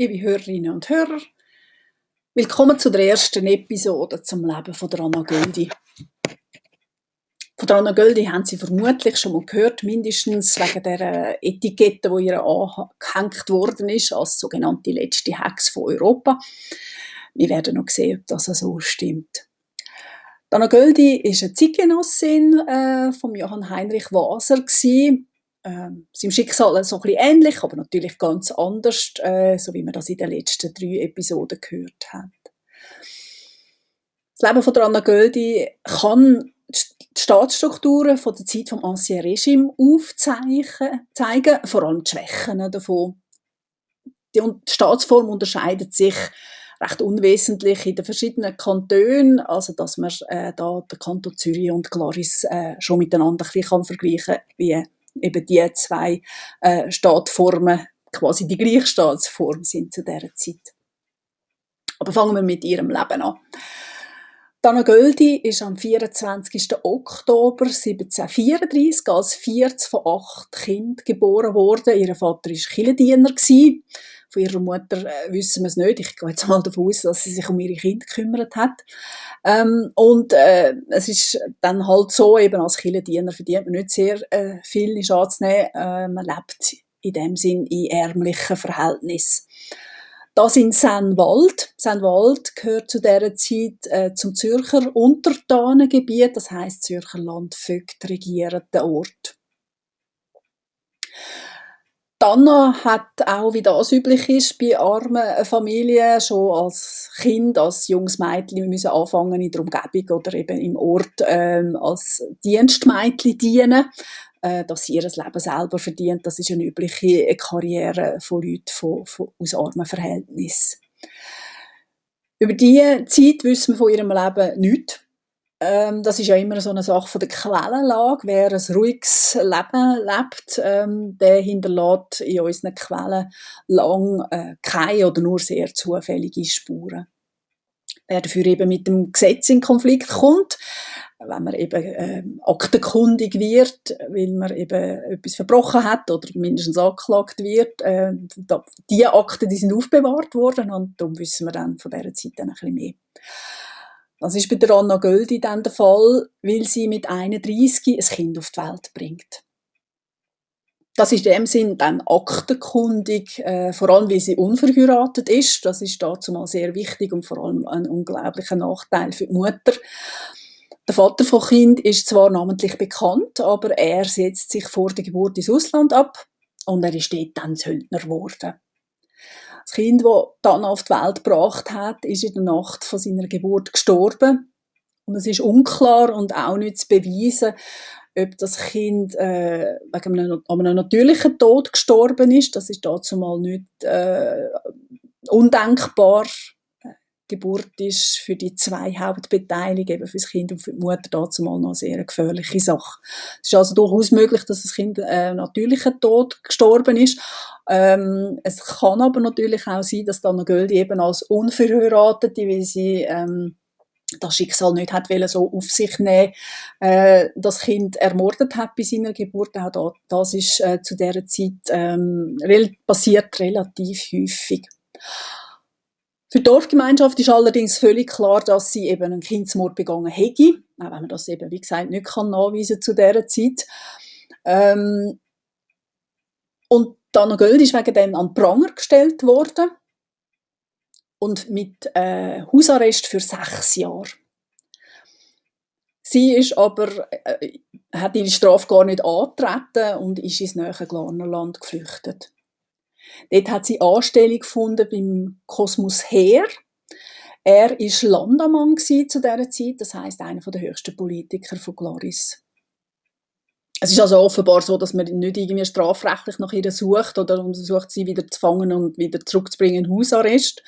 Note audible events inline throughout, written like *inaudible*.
liebe Hörerinnen und Hörer. Willkommen zu der ersten Episode zum Leben von der Anna Göldi. Von der Anna Göldi haben Sie vermutlich schon mal gehört, mindestens wegen der Etikette, die ihr angehängt worden ist, als sogenannte letzte Hex von Europa. Wir werden noch sehen, ob das so stimmt. Anna Göldi ist eine Zeitgenossin äh, von Johann Heinrich Waser gewesen, ähm, seinem Schicksal so ein ähnlich, aber natürlich ganz anders, äh, so wie wir das in den letzten drei Episoden gehört haben. Das Leben von der Anna Göldi kann die Staatsstrukturen von der Zeit vom Ancien Regime aufzeigen, vor allem die Schwächen davon. Die Staatsform unterscheidet sich recht unwesentlich in den verschiedenen Kantonen, also dass man äh, da den Kanton Zürich und Glaris äh, schon miteinander ein bisschen vergleichen kann, wie eben die zwei äh, Staatsformen quasi die gleiche Staatsform sind zu dieser Zeit. Aber fangen wir mit ihrem Leben an. Dana Göldi ist am 24. Oktober 1734 als viertes von acht Kindern geboren worden. Ihr Vater war Kirchendiener. Von ihrer Mutter äh, wissen wir es nicht. Ich gehe jetzt mal davon aus, dass sie sich um ihre Kinder gekümmert hat. Ähm, und äh, es ist dann halt so, eben als Kirchendiener verdient man nicht sehr äh, viel, ist anzunehmen. Äh, man lebt in dem Sinn in ärmlichen Verhältnissen. Das in Sennwald. Sennwald gehört zu dieser Zeit äh, zum Zürcher Untertanengebiet, das heißt Zürcher Landvögt regierenden Ort. Anna hat auch, wie das üblich ist, bei armen Familien schon als Kind, als junges Mädchen müssen anfangen in der Umgebung oder eben im Ort ähm, als Dienstmädchen dienen, äh, dass sie ihr Leben selber verdient. Das ist eine übliche Karriere von Leuten von, von, aus armen Verhältnissen. Über diese Zeit wissen wir von ihrem Leben nichts. Ähm, das ist ja immer so eine Sache von der Quellenlage. Wer ein ruhiges Leben lebt, ähm, der hinterlässt in unseren Quellen lang äh, keine oder nur sehr zufällige Spuren. Wer dafür eben mit dem Gesetz in Konflikt kommt, wenn man eben äh, aktenkundig wird, weil man eben etwas verbrochen hat oder mindestens angeklagt wird, äh, die Akten, die sind aufbewahrt worden und darum wissen wir dann von dieser Zeit dann ein bisschen mehr. Das ist bei der Anna Göldi dann der Fall, weil sie mit 31 ein Kind auf die Welt bringt. Das ist in dem Sinn dann aktenkundig, äh, vor allem weil sie unverheiratet ist. Das ist dazu mal sehr wichtig und vor allem ein unglaublicher Nachteil für die Mutter. Der Vater von Kind ist zwar namentlich bekannt, aber er setzt sich vor der Geburt ins Ausland ab und er ist dort dann Söldner geworden. Das Kind, das dann auf die Welt gebracht hat, ist in der Nacht von seiner Geburt gestorben. Und es ist unklar und auch nicht zu beweisen, ob das Kind äh, wegen einem, einem natürlichen Tod gestorben ist. Das ist dazu mal nicht äh, undenkbar. Geburt ist für die zwei Hauptbeteiligten, eben für das Kind und für die Mutter, dazu mal noch eine sehr gefährliche Sache. Es ist also durchaus möglich, dass das Kind äh, natürlichen Tod gestorben ist. Ähm, es kann aber natürlich auch sein, dass Dana Göldi eben als Unverheiratete, wie sie ähm, das Schicksal nicht hat so auf sich nehmen, äh, das Kind ermordet hat bei seiner Geburt. Auch das ist äh, zu dieser Zeit ähm, passiert relativ häufig. Für die Dorfgemeinschaft ist allerdings völlig klar, dass sie eben einen Kindsmord begangen hätte, auch wenn man das eben, wie gesagt, nicht kann nachweisen zu dieser Zeit. Ähm, und Dana Göld ist wegen dem an Pranger gestellt worden und mit äh, Hausarrest für sechs Jahre. Sie ist aber, äh, hat ihre Strafe gar nicht angetreten und ist ins nähere Glarnerland geflüchtet. Dort hat sie Anstellung gefunden beim Kosmos Heer. Er war Landamann zu dieser Zeit, das heißt einer der höchsten Politiker von Gloris. Es ist also offenbar so, dass man nicht irgendwie strafrechtlich nach ihr sucht oder versucht, sie wieder zu fangen und wieder zurückzubringen in Hausarrest,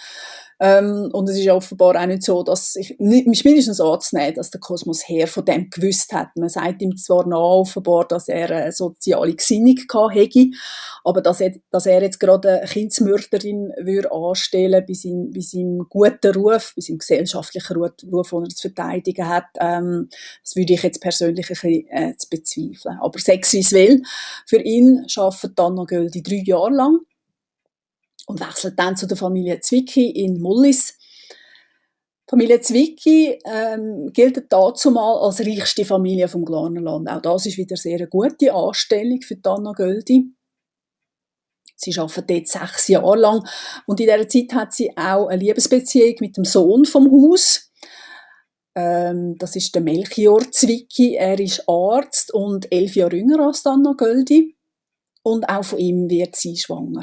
ähm, und es ist offenbar auch nicht so, dass ich, nicht, mindestens anzunehmen, dass der Kosmos her von dem gewusst hat. Man sagt ihm zwar nach offenbar, dass er eine soziale Gesinnung hätte, aber dass er, dass er jetzt gerade eine Kindsmörderin würde anstellen bei seinem, bei seinem guten Ruf, bei seinem gesellschaftlichen Ruf, den er zu verteidigen hat, ähm, das würde ich jetzt persönlich ein bisschen äh, bezweifeln. Aber Sex wie es will, für ihn arbeitet Anna Göldi drei Jahre lang und wechselt dann zu der Familie Zwicky in Mullis. Familie Zwicky ähm, gilt dazumal als reichste Familie vom Glarnerland. Auch das ist wieder sehr eine gute Anstellung für Anna Göldi. Sie arbeitet dort sechs Jahre lang und in dieser Zeit hat sie auch eine Liebesbeziehung mit dem Sohn vom Haus. Ähm, das ist der Melchior Zwicky. Er ist Arzt und elf Jahre jünger als Anna Göldi. Und auch von ihm wird sie schwanger.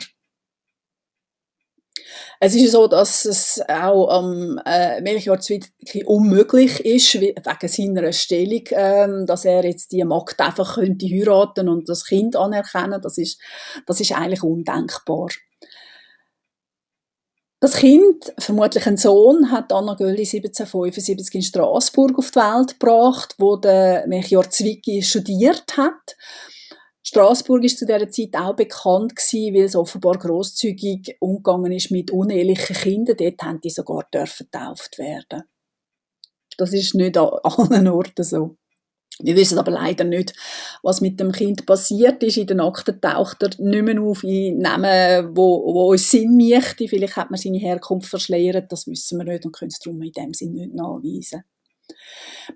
Es ist so, dass es auch am äh, Melchior Zwicky unmöglich ist, wegen seiner Stellung, ähm, dass er jetzt die Magd einfach könnte heiraten und das Kind anerkennen. Das ist, das ist eigentlich undenkbar. Das Kind, vermutlich ein Sohn, hat Anna Gölli 1775 in Straßburg auf die Welt gebracht, wo der Melchior Zwicky studiert hat. Straßburg ist zu dieser Zeit auch bekannt gewesen, weil es offenbar großzügig umgegangen ist mit unehelichen Kindern. Dort haben die sogar getauft werden. Das ist nicht an *laughs* allen Orten so. Wir wissen aber leider nicht, was mit dem Kind passiert ist. In den Akten taucht er nicht mehr auf in Namen, wo, wo uns Sinn möchte. Vielleicht hat man seine Herkunft verschleiert, das wissen wir nicht und können es darum in dem Sinn nicht nachweisen.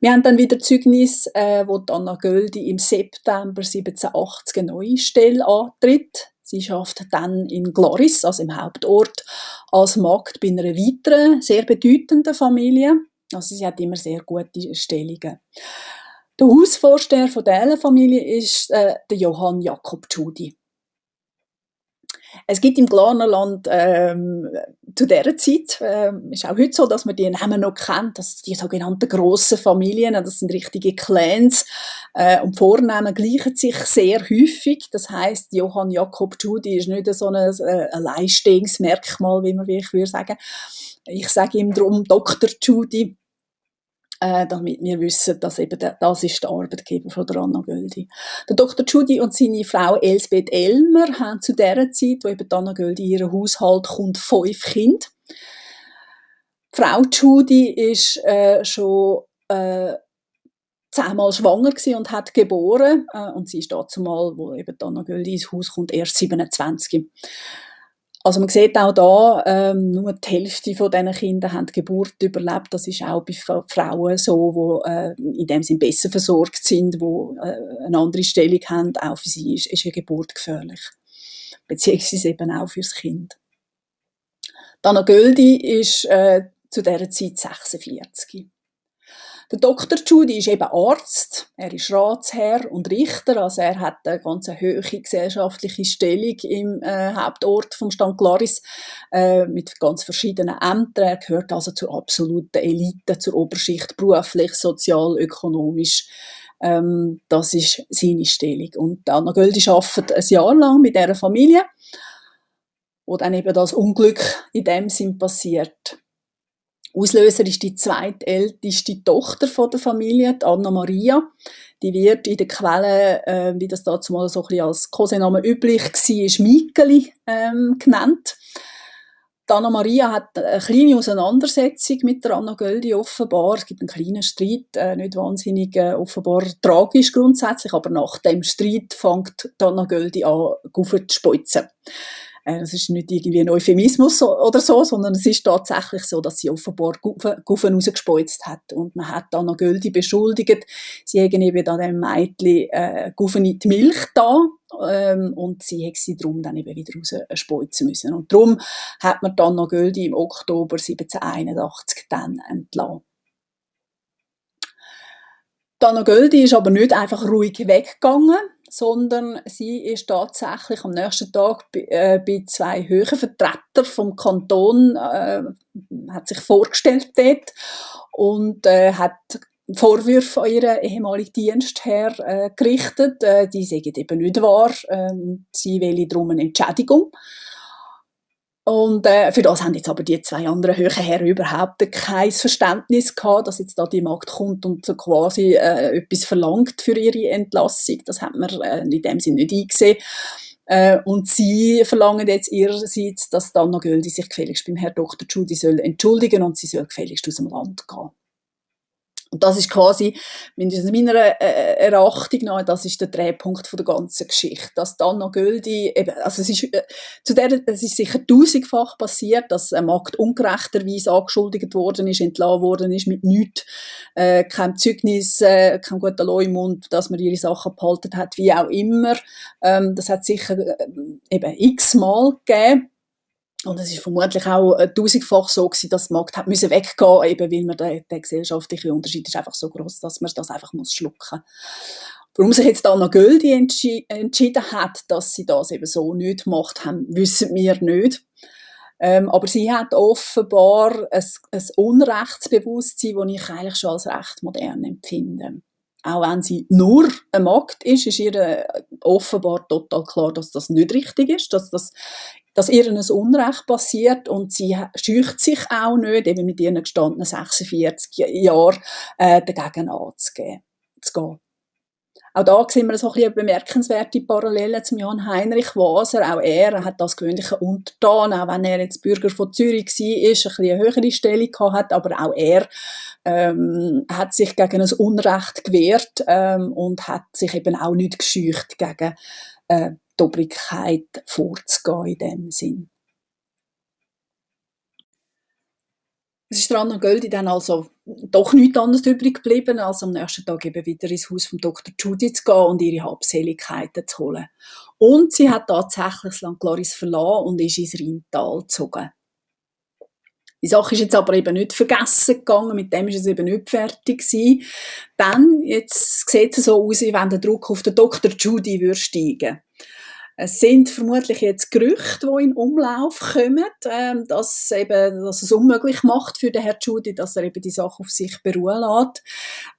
Wir haben dann wieder Zeugnis, äh, wo Anna Göldi im September 1780 eine neue Stelle antritt. Sie schafft dann in Gloris, also im Hauptort, als Magd bei einer weiteren, sehr bedeutenden Familie. Also sie hat immer sehr gute Stellungen. Der Hausvorsteher von dieser Familie ist äh, der Johann Jakob Tschudi. Es gibt im Glarnerland ähm, zu dieser Zeit, äh, ist auch heute so, dass man die Namen noch kennt, dass die sogenannten grossen Familien, das sind richtige Clans äh, und Vornamen gleichen sich sehr häufig. Das heißt, Johann Jakob Tschudi ist nicht so ein, äh, ein Leistungsmerkmal, wie man wie ich würde sagen. Ich sage ihm darum Dr. Tschudi äh, damit wir wissen, dass eben der, das ist der Arbeitgeber von der Anna Göldi. Der Dr. Judy und seine Frau Elsbeth Elmer haben zu der Zeit, wo eben Anna Göldi in ihren Haushalt kommt, fünf Kinder. Frau Judy ist äh, schon äh, zehnmal schwanger und hat geboren äh, und sie ist dazu mal, wo eben Anna Göldi ins Haus kommt, erst 27. Also man sieht auch da, ähm, nur die Hälfte von diesen Kindern haben die Geburt überlebt. Das ist auch bei Frauen so, die äh, in dem Sinne besser versorgt sind, die äh, eine andere Stellung haben. Auch für sie ist, ist eine Geburt gefährlich. Beziehungsweise eben auch fürs Kind. Dana Göldi ist äh, zu dieser Zeit 46. Der Dr. Judy ist eben Arzt, er ist Ratsherr und Richter, also er hat eine ganz hohe gesellschaftliche Stellung im äh, Hauptort vom Stand Glaris äh, mit ganz verschiedenen Ämtern. Er gehört also zur absoluten Elite, zur Oberschicht, beruflich, sozial, ökonomisch. Ähm, das ist seine Stellung. Und Anna Göldi arbeitet ein Jahr lang mit dieser Familie, wo dann eben das Unglück in dem Sinn passiert. Auslöser ist die zweitälteste Tochter von der Familie, die Anna Maria. Die wird in den Quellen, äh, wie das dazu mal so ein bisschen als Kosename üblich war, Mikeli ähm, genannt. Die Anna Maria hat eine kleine Auseinandersetzung mit der Anna Göldi offenbar. Es gibt einen kleinen Streit, äh, nicht wahnsinnig äh, offenbar tragisch grundsätzlich, aber nach dem Streit fängt die Anna Göldi an, zu speuzen. Äh, das ist nicht irgendwie ein Euphemismus oder so, sondern es ist tatsächlich so, dass sie offenbar Guffen rausgespeuzt hat. Und man hat dann noch Göldi beschuldigt, sie hätten eben an dem Mädchen äh, Guffen in die Milch da ähm, und sie hätte sie darum dann eben wieder rausspeuzen müssen. Und darum hat man dann noch Göldi im Oktober 1781 dann entlassen. Dana Göldi ist aber nicht einfach ruhig weggegangen, sondern sie ist tatsächlich am nächsten Tag bei, äh, bei zwei höheren Vertretern vom Kanton, äh, hat sich vorgestellt dort und äh, hat Vorwürfe an ihren ehemaligen Dienstherr äh, gerichtet. Äh, die sagen eben nicht wahr. Äh, sie will darum eine Entschädigung. Und äh, für das haben jetzt aber die zwei anderen höheren Herren überhaupt kein Verständnis gehabt, dass jetzt da die Magd kommt und so quasi äh, etwas verlangt für ihre Entlassung. Das hat man äh, in dem Sinne nicht eingesehen. Äh, und sie verlangen jetzt ihrerseits, dass Dana Göldi sich gefälligst beim Herrn Dr. Judy soll entschuldigen und sie soll gefälligst aus dem Land gehen. Und das ist quasi, mindestens meiner äh, Erachtung nach, das ist der Drehpunkt von der ganzen Geschichte. Dass dann noch Göldi, eben, also es ist, äh, zu der, es ist sicher tausendfach passiert, dass ein Markt ungerechterweise angeschuldigt worden ist, entlassen worden ist, mit nichts, äh, kein Zeugnis, äh, kein guter Lohn im Mund, dass man ihre Sachen behalten hat, wie auch immer. Ähm, das hat sicher äh, eben x-mal gegeben. Und es ist vermutlich auch äh, tausendfach so gewesen, dass der Markt hat müssen weggehen, eben weil man der, der gesellschaftliche Unterschied ist einfach so groß, dass man das einfach muss schlucken. Warum sich jetzt Anna Göldi entschi entschieden hat, dass sie das eben so nicht macht, haben, wissen wir nicht. Ähm, aber sie hat offenbar ein, ein Unrechtsbewusstsein, das ich eigentlich schon als recht modern empfinde. Auch wenn sie nur ein Markt ist, ist ihr äh, offenbar total klar, dass das nicht richtig ist, dass das dass ihr ein Unrecht passiert und sie schücht sich auch nicht, eben mit ihren gestandenen 46 Jahren, äh, dagegen anzugehen, zu gehen. Auch da sehen wir so ein bisschen bemerkenswerte Parallelen zum Jan Heinrich Waser. Auch er hat das gewöhnliche Untertan, auch wenn er jetzt Bürger von Zürich war, ein bisschen eine höhere Stellung hat, aber auch er ähm, hat sich gegen ein Unrecht gewehrt ähm, und hat sich eben auch nicht geschücht gegen äh, die Obrigkeit vorzugehen in dem Sinn. Es ist dran Göldi dann also doch nichts anderes übrig geblieben, als am nächsten Tag eben wieder ins Haus von Dr. Judy zu gehen und ihre Habseligkeiten zu holen. Und sie hat tatsächlich das Land Gloris verlassen und ist ins Rheintal gezogen. Die Sache ist jetzt aber eben nicht vergessen gegangen, mit dem ist es eben nicht fertig gewesen. Dann, jetzt sieht es so aus, wie wenn der Druck auf den Dr. Judy würde steigen es sind vermutlich jetzt Gerüchte, die in Umlauf kommen, ähm, dass, eben, dass es unmöglich macht für den Herrn Judy, dass er eben die Sache auf sich beruhen lässt.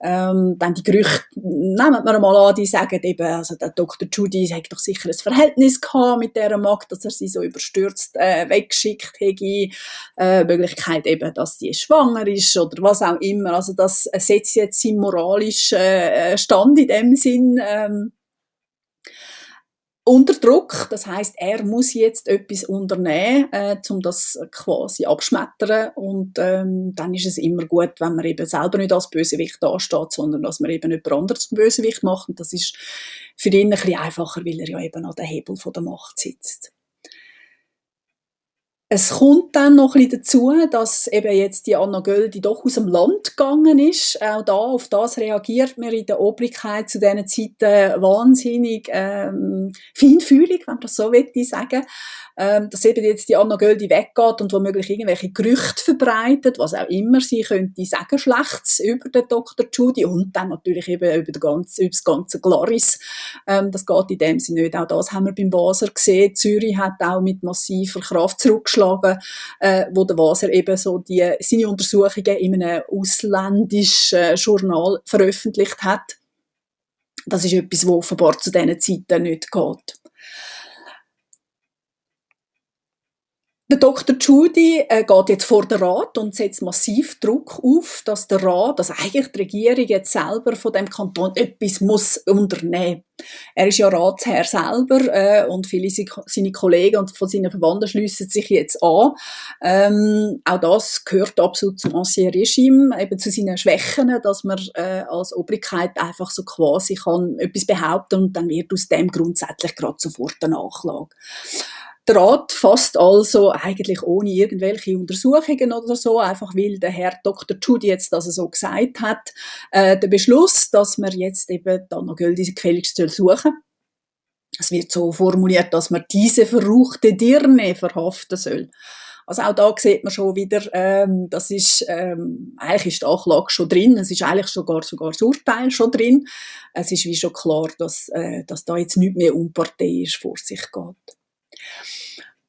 Ähm, dann die Gerüchte, nehmen wir mal an, die sagen eben, also der Dr. Judy hat doch sicher ein Verhältnis gehabt mit dieser Magd, dass er sie so überstürzt äh, weggeschickt hätte. Äh, Möglichkeit eben, dass die schwanger ist oder was auch immer. Also das setzt jetzt seinen moralischen äh, Stand in dem Sinn ähm, unter Druck. Das heißt, er muss jetzt etwas unternehmen, äh, um das quasi abschmettern. Und ähm, dann ist es immer gut, wenn man eben selber nicht als Bösewicht dasteht, sondern dass man eben jemand anderes zum Bösewicht macht. Und das ist für ihn ein bisschen einfacher, weil er ja eben an der Hebel von der Macht sitzt. Es kommt dann noch ein bisschen dazu, dass eben jetzt die Anna Göldi doch aus dem Land gegangen ist. Auch da, auf das reagiert man in der Obrigkeit zu diesen Zeiten wahnsinnig ähm, feinfühlig, wenn man das so will sagen ähm, dass eben jetzt die Anna Göldi weggeht und womöglich irgendwelche Gerüchte verbreitet, was auch immer sie könnte sagen, Schlechtes über den Dr. Judy und dann natürlich eben über, den ganzen, über das ganze Glaris. Ähm, das geht in dem Sinne nicht. Auch das haben wir beim Waser gesehen. Zürich hat auch mit massiver Kraft zurückgeschlagen, äh, wo der Waser eben so die, seine Untersuchungen in einem ausländischen äh, Journal veröffentlicht hat. Das ist etwas, was offenbar zu diesen Zeiten nicht geht. Der Dr. Judy äh, geht jetzt vor den Rat und setzt massiv Druck auf, dass der Rat, dass eigentlich die Regierung jetzt selber von dem Kanton etwas muss unternehmen. Er ist ja Ratsherr selber äh, und viele seine Kollegen und von seinen Verwandten schließen sich jetzt an. Ähm, auch das gehört absolut zum Ancien Regime, eben zu seinen Schwächen, dass man äh, als Obrigkeit einfach so quasi kann etwas behaupten und dann wird aus dem grundsätzlich gerade sofort eine Nachlage. Der Rat fasst also eigentlich ohne irgendwelche Untersuchungen oder so, einfach weil der Herr Dr. Judy jetzt das so gesagt hat, äh, der Beschluss, dass man jetzt eben dann noch Geld gefälligst suchen. Es wird so formuliert, dass man diese verruchte Dirne verhaften soll. Also auch da sieht man schon wieder, ähm, das ist, ähm, eigentlich ist die Anklage schon drin, es ist eigentlich sogar, sogar das Urteil schon drin. Es ist wie schon klar, dass, äh, dass da jetzt nichts mehr unparteiisch vor sich geht.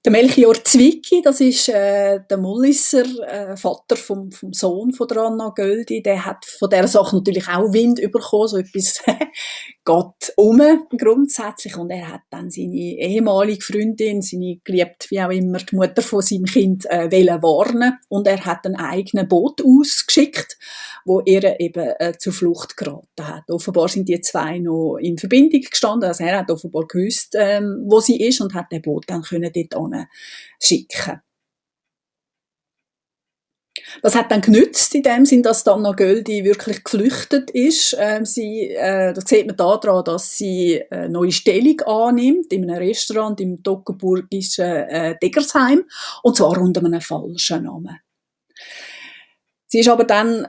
Der Melchior Zwicky, das ist äh, der Mullisser äh, Vater vom, vom Sohn von der Anna Göldi, der hat von der Sache natürlich auch Wind bekommen, so etwas *laughs* geht um grundsätzlich. Und er hat dann seine ehemalige Freundin, seine geliebt wie auch immer die Mutter von seinem Kind äh, warnen. Und er hat ein eigenes Boot ausgeschickt, wo er eben äh, zur Flucht geraten hat. Offenbar sind die zwei noch in Verbindung gestanden, also er hat offenbar gewusst, ähm, wo sie ist und hat den Boot dann können dort schicken Das hat dann genützt in dem Sinn, dass Anna Göldi wirklich geflüchtet ist. Ähm, sie, äh, das sieht man daran, dass sie eine neue Stellung annimmt in einem Restaurant im toggenburgischen äh, Degersheim und zwar unter einem falschen Namen. Sie ist aber dann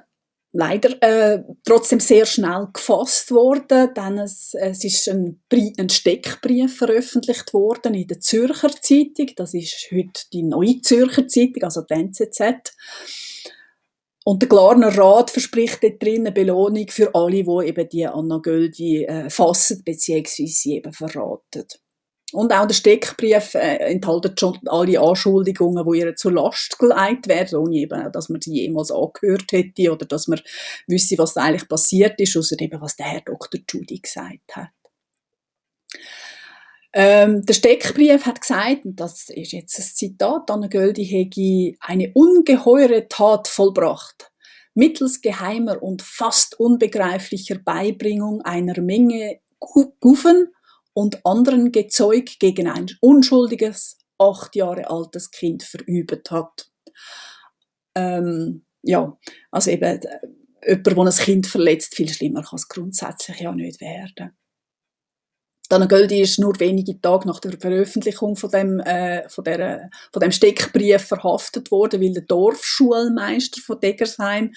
leider äh, trotzdem sehr schnell gefasst worden, denn es, es ist ein, ein, Steckbrief veröffentlicht worden in der Zürcher Zeitung, das ist heute die Neue Zürcher Zeitung, also die NZZ. Und der Glarner Rat verspricht dort drin eine Belohnung für alle, die eben die Anna Göldi äh, fassen bzw. sie eben verraten. Und auch der Steckbrief äh, enthält schon alle Anschuldigungen, die ihr zur Last gelegt werden, ohne eben, dass man sie jemals angehört hätte oder dass man wüsste, was eigentlich passiert ist, außer eben, was der Herr Dr. Judy gesagt hat. Ähm, der Steckbrief hat gesagt, und das ist jetzt ein Zitat, Anna Göldi hätte eine ungeheure Tat vollbracht. Mittels geheimer und fast unbegreiflicher Beibringung einer Menge Guffen und anderen Gezeug gegen ein unschuldiges, acht Jahre altes Kind verübt hat. Ähm, ja, also eben, äh, jemand, der ein Kind verletzt, viel schlimmer kann es grundsätzlich ja nicht werden. Dana Göldi ist nur wenige Tage nach der Veröffentlichung von dem, äh, von, der, von dem Steckbrief verhaftet worden, weil der Dorfschulmeister von Degersheim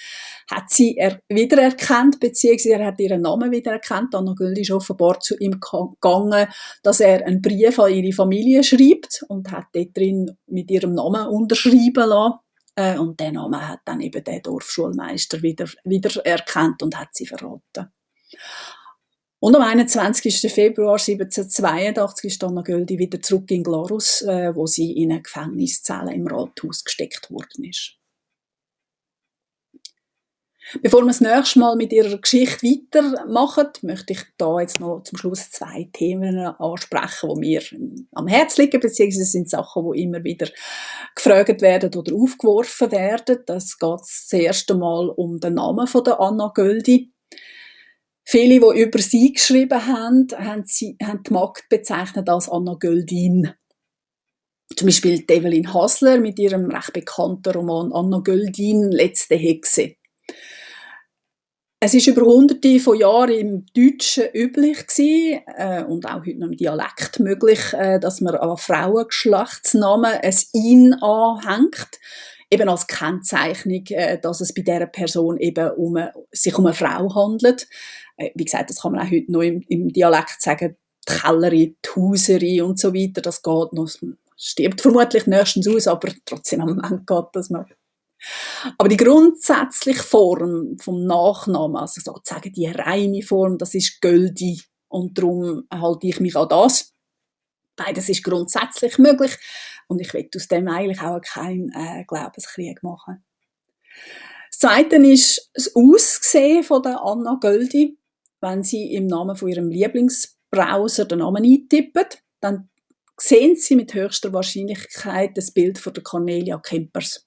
hat sie er wiedererkannt, beziehungsweise er hat ihren Namen wiedererkannt. Dana Göldi ist offenbar zu ihm gegangen, dass er einen Brief an ihre Familie schreibt und hat dort drin mit ihrem Namen unterschrieben lassen. Äh, und den Namen hat dann eben der Dorfschulmeister wieder, wieder erkannt und hat sie verraten. Und am 21. Februar 1782 ist Donna Göldi wieder zurück in Glarus, äh, wo sie in eine Gefängniszelle im Rathaus gesteckt worden ist. Bevor wir das nächste Mal mit ihrer Geschichte weitermachen, möchte ich da jetzt noch zum Schluss zwei Themen ansprechen, die mir am Herzen liegen, beziehungsweise sind Sachen, die immer wieder gefragt werden oder aufgeworfen werden. Das geht das erste Mal um den Namen von der Anna Göldi. Viele, die über sie geschrieben haben, haben, sie, haben die Magd bezeichnet als Anna Göldin. Zum Beispiel Evelyn Hasler mit ihrem recht bekannten Roman Anna Göldin, Letzte Hexe. Es ist über hunderte von Jahren im Deutschen üblich gewesen, äh, und auch heute noch im Dialekt möglich, äh, dass man an Frauengeschlechtsnamen ein «in» anhängt eben als Kennzeichnung, äh, dass es bei dieser Person eben um, sich um eine Frau handelt. Äh, wie gesagt, das kann man auch heute noch im, im Dialekt sagen, die Kellerin, die Hauserin und so weiter, das geht noch, stirbt vermutlich nächstens aus, aber trotzdem am Moment geht das noch. Aber die grundsätzliche Form vom Nachnamen, also sozusagen die reine Form, das ist Göldi. Und darum halte ich mich an das. Beides ist grundsätzlich möglich. Und ich will aus dem eigentlich auch keinen äh, Glaubenskrieg machen. Das Zweite ist das Aussehen von der Anna Göldi wenn Sie im Namen von Ihrem Lieblingsbrowser den Namen eintippen, dann sehen Sie mit höchster Wahrscheinlichkeit das Bild von der Cornelia Kempers.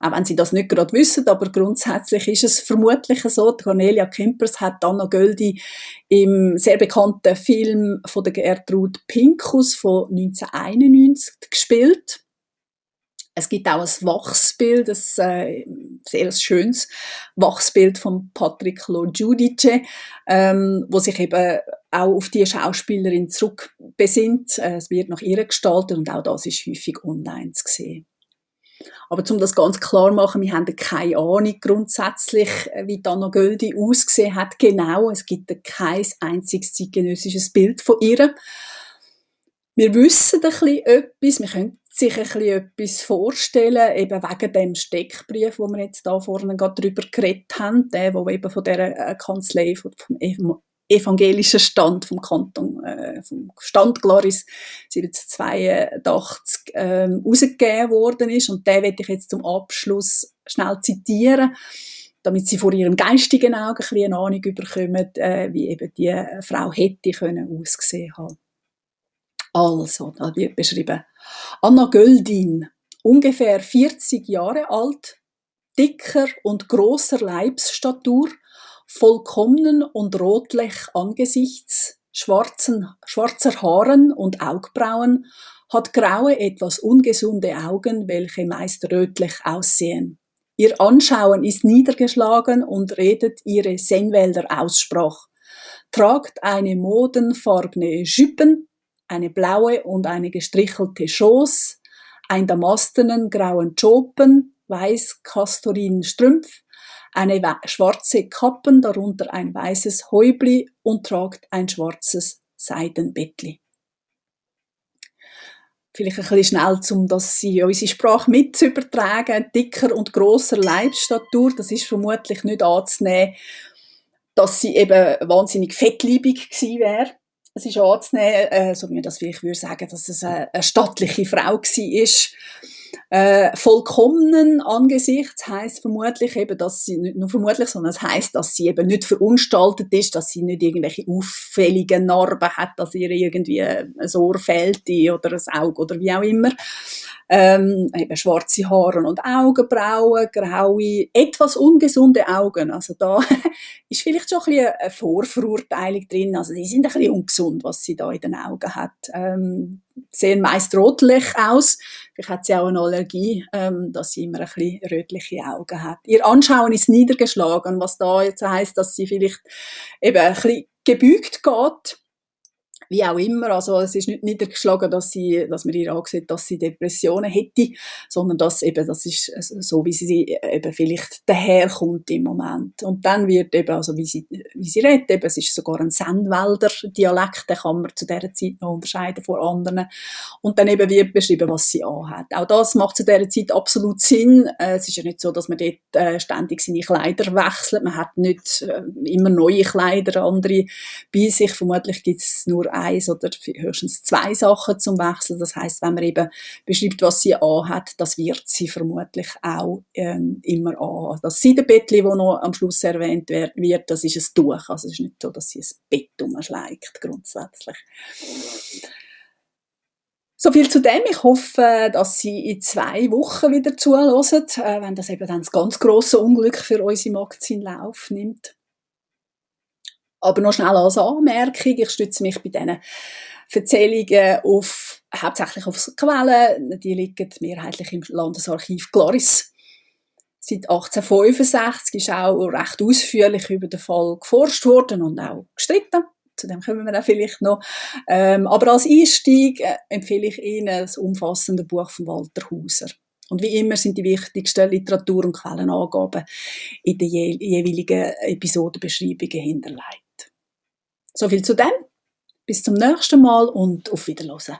Auch wenn Sie das nicht gerade wissen, aber grundsätzlich ist es vermutlich so. Cornelia Kempers hat Anna Göldi im sehr bekannten Film von der Gertrud Pinkus von 1991 gespielt. Es gibt auch ein Wachsbild, ein äh, sehr schönes Wachsbild von Patrick Lo Giudice, ähm, wo sich eben auch auf die Schauspielerin zurückbesinnt. Äh, es wird nach ihr gestaltet und auch das ist häufig online zu sehen. Aber um das ganz klar zu machen, wir haben keine Ahnung grundsätzlich, äh, wie Anna Göldi ausgesehen hat. Genau, es gibt kein einziges zeitgenössisches Bild von ihr. Wir wissen ein bisschen etwas, wir können sich ein bisschen etwas vorstellen, eben wegen dem Steckbrief, wo wir jetzt da vorne gerade drüber geredet haben, der, wo eben von der äh, Kanzlei vom evangelischen Stand vom Kanton, äh, vom Stand Gloris 1782 ähm, rausgegeben worden ist. Und den werde ich jetzt zum Abschluss schnell zitieren, damit Sie vor Ihrem geistigen Auge ein bisschen eine Ahnung bekommen, äh, wie eben die Frau hätte können ausgesehen haben. Also, da wird beschrieben, Anna Göldin, ungefähr 40 Jahre alt, dicker und großer Leibsstatur, vollkommenen und rotlich Angesichts, schwarzen, schwarzer Haaren und Augbrauen, hat graue, etwas ungesunde Augen, welche meist rötlich aussehen. Ihr Anschauen ist niedergeschlagen und redet ihre Senwälder Aussprach. Tragt eine modenfarbene Jüppen, eine blaue und eine gestrichelte Schoß, ein damastenen grauen Jopen, weiß kastorin Strümpf, eine schwarze Kappen, darunter ein weißes Häubli und tragt ein schwarzes Seidenbettli. Vielleicht ein bisschen schnell, um das in unsere Sprache mit. Dicker und grosser Leibsstatur, das ist vermutlich nicht anzunehmen, dass sie eben wahnsinnig fettliebig gewesen wäre. Es ist anzunehmen, äh, so wie das vielleicht würde sagen, dass es eine, eine stattliche Frau war äh, vollkommenen angesichts heißt vermutlich eben, dass sie nicht nur vermutlich, sondern es heißt, dass sie eben nicht verunstaltet ist, dass sie nicht irgendwelche auffälligen Narben hat, dass ihr irgendwie ein Ohr fehlt oder ein Auge oder wie auch immer. Ähm, eben schwarze Haare und Augenbrauen, graue, etwas ungesunde Augen. Also da *laughs* ist vielleicht schon ein bisschen eine Vorverurteilung drin. Also die sind ein bisschen ungesund, was sie da in den Augen hat. Ähm, sehen meist rotlich aus. Vielleicht hat sie auch eine Allergie, ähm, dass sie immer ein bisschen rötliche Augen hat. Ihr Anschauen ist niedergeschlagen, was da jetzt heißt, dass sie vielleicht eben ein bisschen gebügt geht wie auch immer. Also es ist nicht niedergeschlagen, dass sie, dass man ihr angesehen, dass sie Depressionen hätte, sondern dass eben, das ist so, wie sie eben vielleicht daherkommt im Moment. Und dann wird eben, also wie sie, wie sie redet, eben, es ist sogar ein Sendwälder Dialekt, den kann man zu dieser Zeit noch unterscheiden von anderen. Und dann eben wird beschrieben, was sie anhat. Auch das macht zu dieser Zeit absolut Sinn. Äh, es ist ja nicht so, dass man dort äh, ständig seine Kleider wechselt. Man hat nicht äh, immer neue Kleider, andere bei sich. Vermutlich gibt es nur eins oder höchstens zwei Sachen zum Wechseln. Das heißt, wenn man eben beschreibt, was sie anhat, das wird sie vermutlich auch ähm, immer an. Das Seidenbettli, das noch am Schluss erwähnt wird, das ist ein Tuch. Also es ist nicht so, dass sie ein Bett umschleicht, grundsätzlich. So viel zu dem. Ich hoffe, dass Sie in zwei Wochen wieder zuhören, äh, wenn das eben dann das ganz große Unglück für unsere Magazin Lauf nimmt. Aber noch schnell als Anmerkung, ich stütze mich bei diesen Erzählungen auf, hauptsächlich auf Quellen. Die liegen mehrheitlich im Landesarchiv Gloris. Seit 1865 ist auch recht ausführlich über den Fall geforscht worden und auch gestritten. Zu dem kommen wir dann vielleicht noch. Ähm, aber als Einstieg äh, empfehle ich Ihnen das umfassende Buch von Walter Hauser. Und wie immer sind die wichtigsten Literatur- und Quellenangaben in den jeweiligen Episodenbeschreibungen hinterlegt. So viel zu dem. Bis zum nächsten Mal und auf Wiederhören.